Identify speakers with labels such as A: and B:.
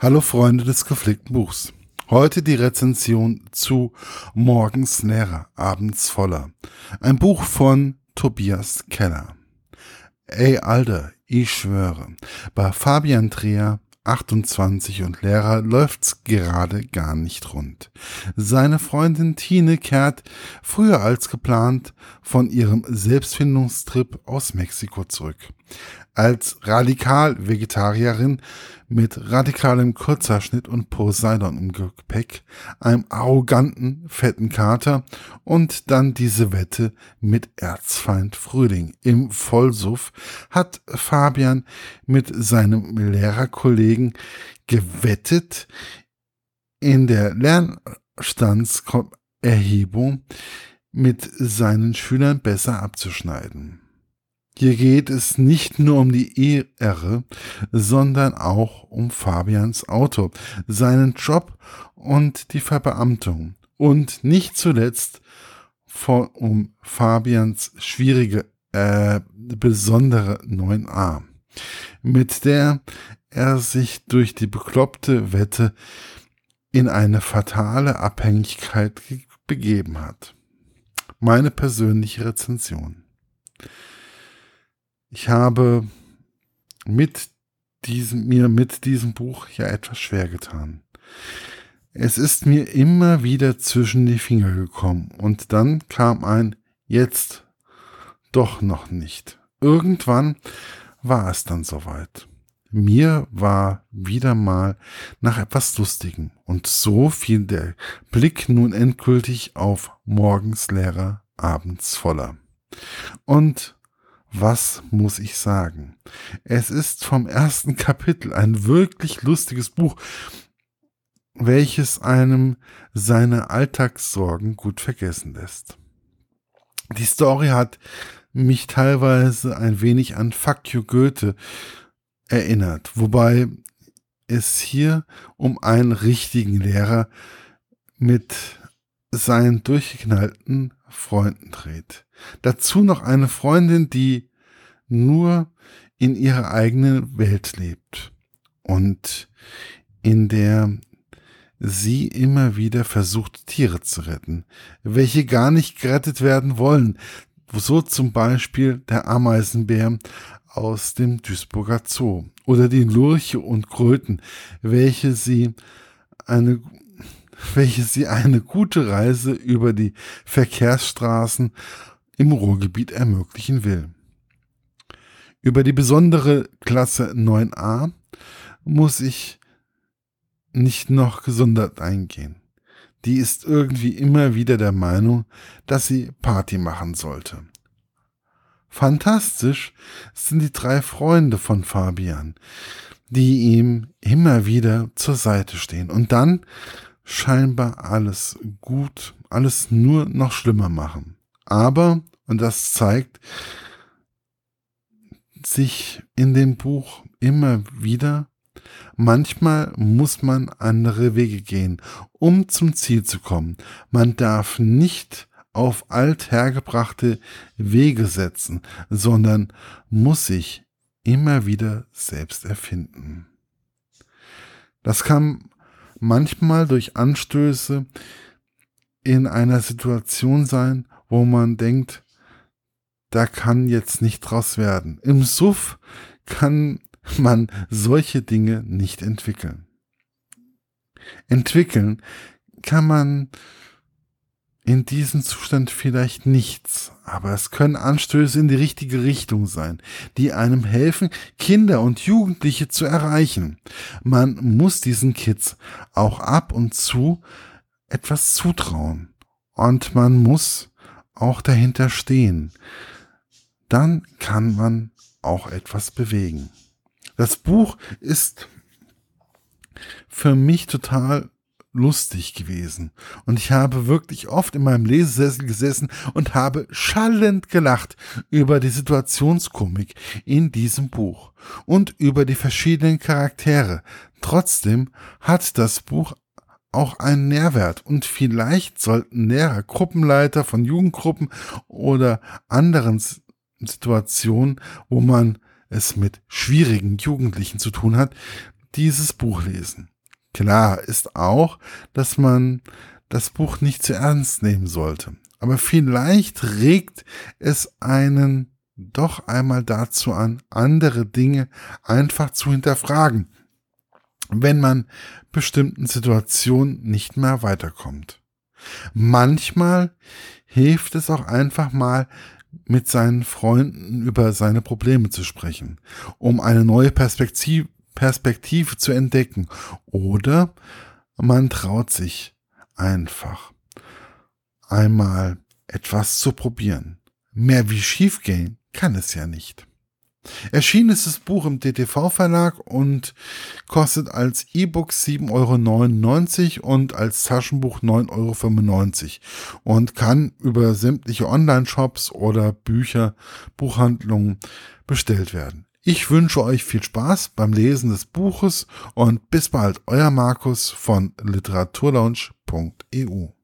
A: Hallo Freunde des gepflegten Buchs. Heute die Rezension zu Morgens leerer, abends voller. Ein Buch von Tobias Keller. Ey, Alter, ich schwöre, bei Fabian Trier 28 und Lehrer läuft's gerade gar nicht rund. Seine Freundin Tine kehrt früher als geplant von ihrem Selbstfindungstrip aus Mexiko zurück. Als Radikal-Vegetarierin mit radikalem Kurzhaarschnitt und Poseidon im Gepäck, einem arroganten, fetten Kater und dann diese Wette mit Erzfeind Frühling. Im Vollsuff hat Fabian mit seinem Lehrerkollegen gewettet, in der Lernstandserhebung mit seinen Schülern besser abzuschneiden. Hier geht es nicht nur um die Ehre, sondern auch um Fabians Auto, seinen Job und die Verbeamtung. Und nicht zuletzt vor, um Fabians schwierige, äh, besondere 9a, mit der er sich durch die bekloppte Wette in eine fatale Abhängigkeit begeben hat. Meine persönliche Rezension. Ich habe mit diesem, mir mit diesem Buch ja etwas schwer getan. Es ist mir immer wieder zwischen die Finger gekommen und dann kam ein Jetzt doch noch nicht. Irgendwann war es dann soweit. Mir war wieder mal nach etwas Lustigem und so fiel der Blick nun endgültig auf morgens leerer, abends voller. Und was muss ich sagen? Es ist vom ersten Kapitel ein wirklich lustiges Buch, welches einem seine Alltagssorgen gut vergessen lässt. Die Story hat mich teilweise ein wenig an Fuck you Goethe erinnert, wobei es hier um einen richtigen Lehrer mit seinen durchgeknallten Freunden dreht. Dazu noch eine Freundin, die nur in ihrer eigenen Welt lebt und in der sie immer wieder versucht, Tiere zu retten, welche gar nicht gerettet werden wollen. So zum Beispiel der Ameisenbär aus dem Duisburger Zoo oder die Lurche und Kröten, welche sie eine welche sie eine gute Reise über die Verkehrsstraßen im Ruhrgebiet ermöglichen will. Über die besondere Klasse 9a muss ich nicht noch gesondert eingehen. Die ist irgendwie immer wieder der Meinung, dass sie Party machen sollte. Fantastisch sind die drei Freunde von Fabian, die ihm immer wieder zur Seite stehen und dann scheinbar alles gut, alles nur noch schlimmer machen. Aber, und das zeigt sich in dem Buch immer wieder, manchmal muss man andere Wege gehen, um zum Ziel zu kommen. Man darf nicht auf althergebrachte Wege setzen, sondern muss sich immer wieder selbst erfinden. Das kann manchmal durch Anstöße in einer Situation sein, wo man denkt, da kann jetzt nicht draus werden. Im Suff kann man solche Dinge nicht entwickeln. Entwickeln kann man in diesem Zustand vielleicht nichts, aber es können Anstöße in die richtige Richtung sein, die einem helfen, Kinder und Jugendliche zu erreichen. Man muss diesen Kids auch ab und zu etwas zutrauen und man muss auch dahinter stehen. Dann kann man auch etwas bewegen. Das Buch ist für mich total lustig gewesen. Und ich habe wirklich oft in meinem Lesesessel gesessen und habe schallend gelacht über die Situationskomik in diesem Buch und über die verschiedenen Charaktere. Trotzdem hat das Buch auch einen Nährwert und vielleicht sollten Lehrer, Gruppenleiter von Jugendgruppen oder anderen Situationen, wo man es mit schwierigen Jugendlichen zu tun hat, dieses Buch lesen. Klar ist auch, dass man das Buch nicht zu ernst nehmen sollte. Aber vielleicht regt es einen doch einmal dazu an, andere Dinge einfach zu hinterfragen, wenn man bestimmten Situationen nicht mehr weiterkommt. Manchmal hilft es auch einfach mal, mit seinen Freunden über seine Probleme zu sprechen, um eine neue Perspektive, Perspektive zu entdecken. Oder man traut sich einfach einmal etwas zu probieren. Mehr wie schiefgehen kann es ja nicht. Erschienen ist das Buch im DTV-Verlag und kostet als E-Book 7,99 Euro und als Taschenbuch 9,95 Euro und kann über sämtliche Online-Shops oder Bücher, Buchhandlungen bestellt werden. Ich wünsche euch viel Spaß beim Lesen des Buches und bis bald, euer Markus von literaturlaunch.eu.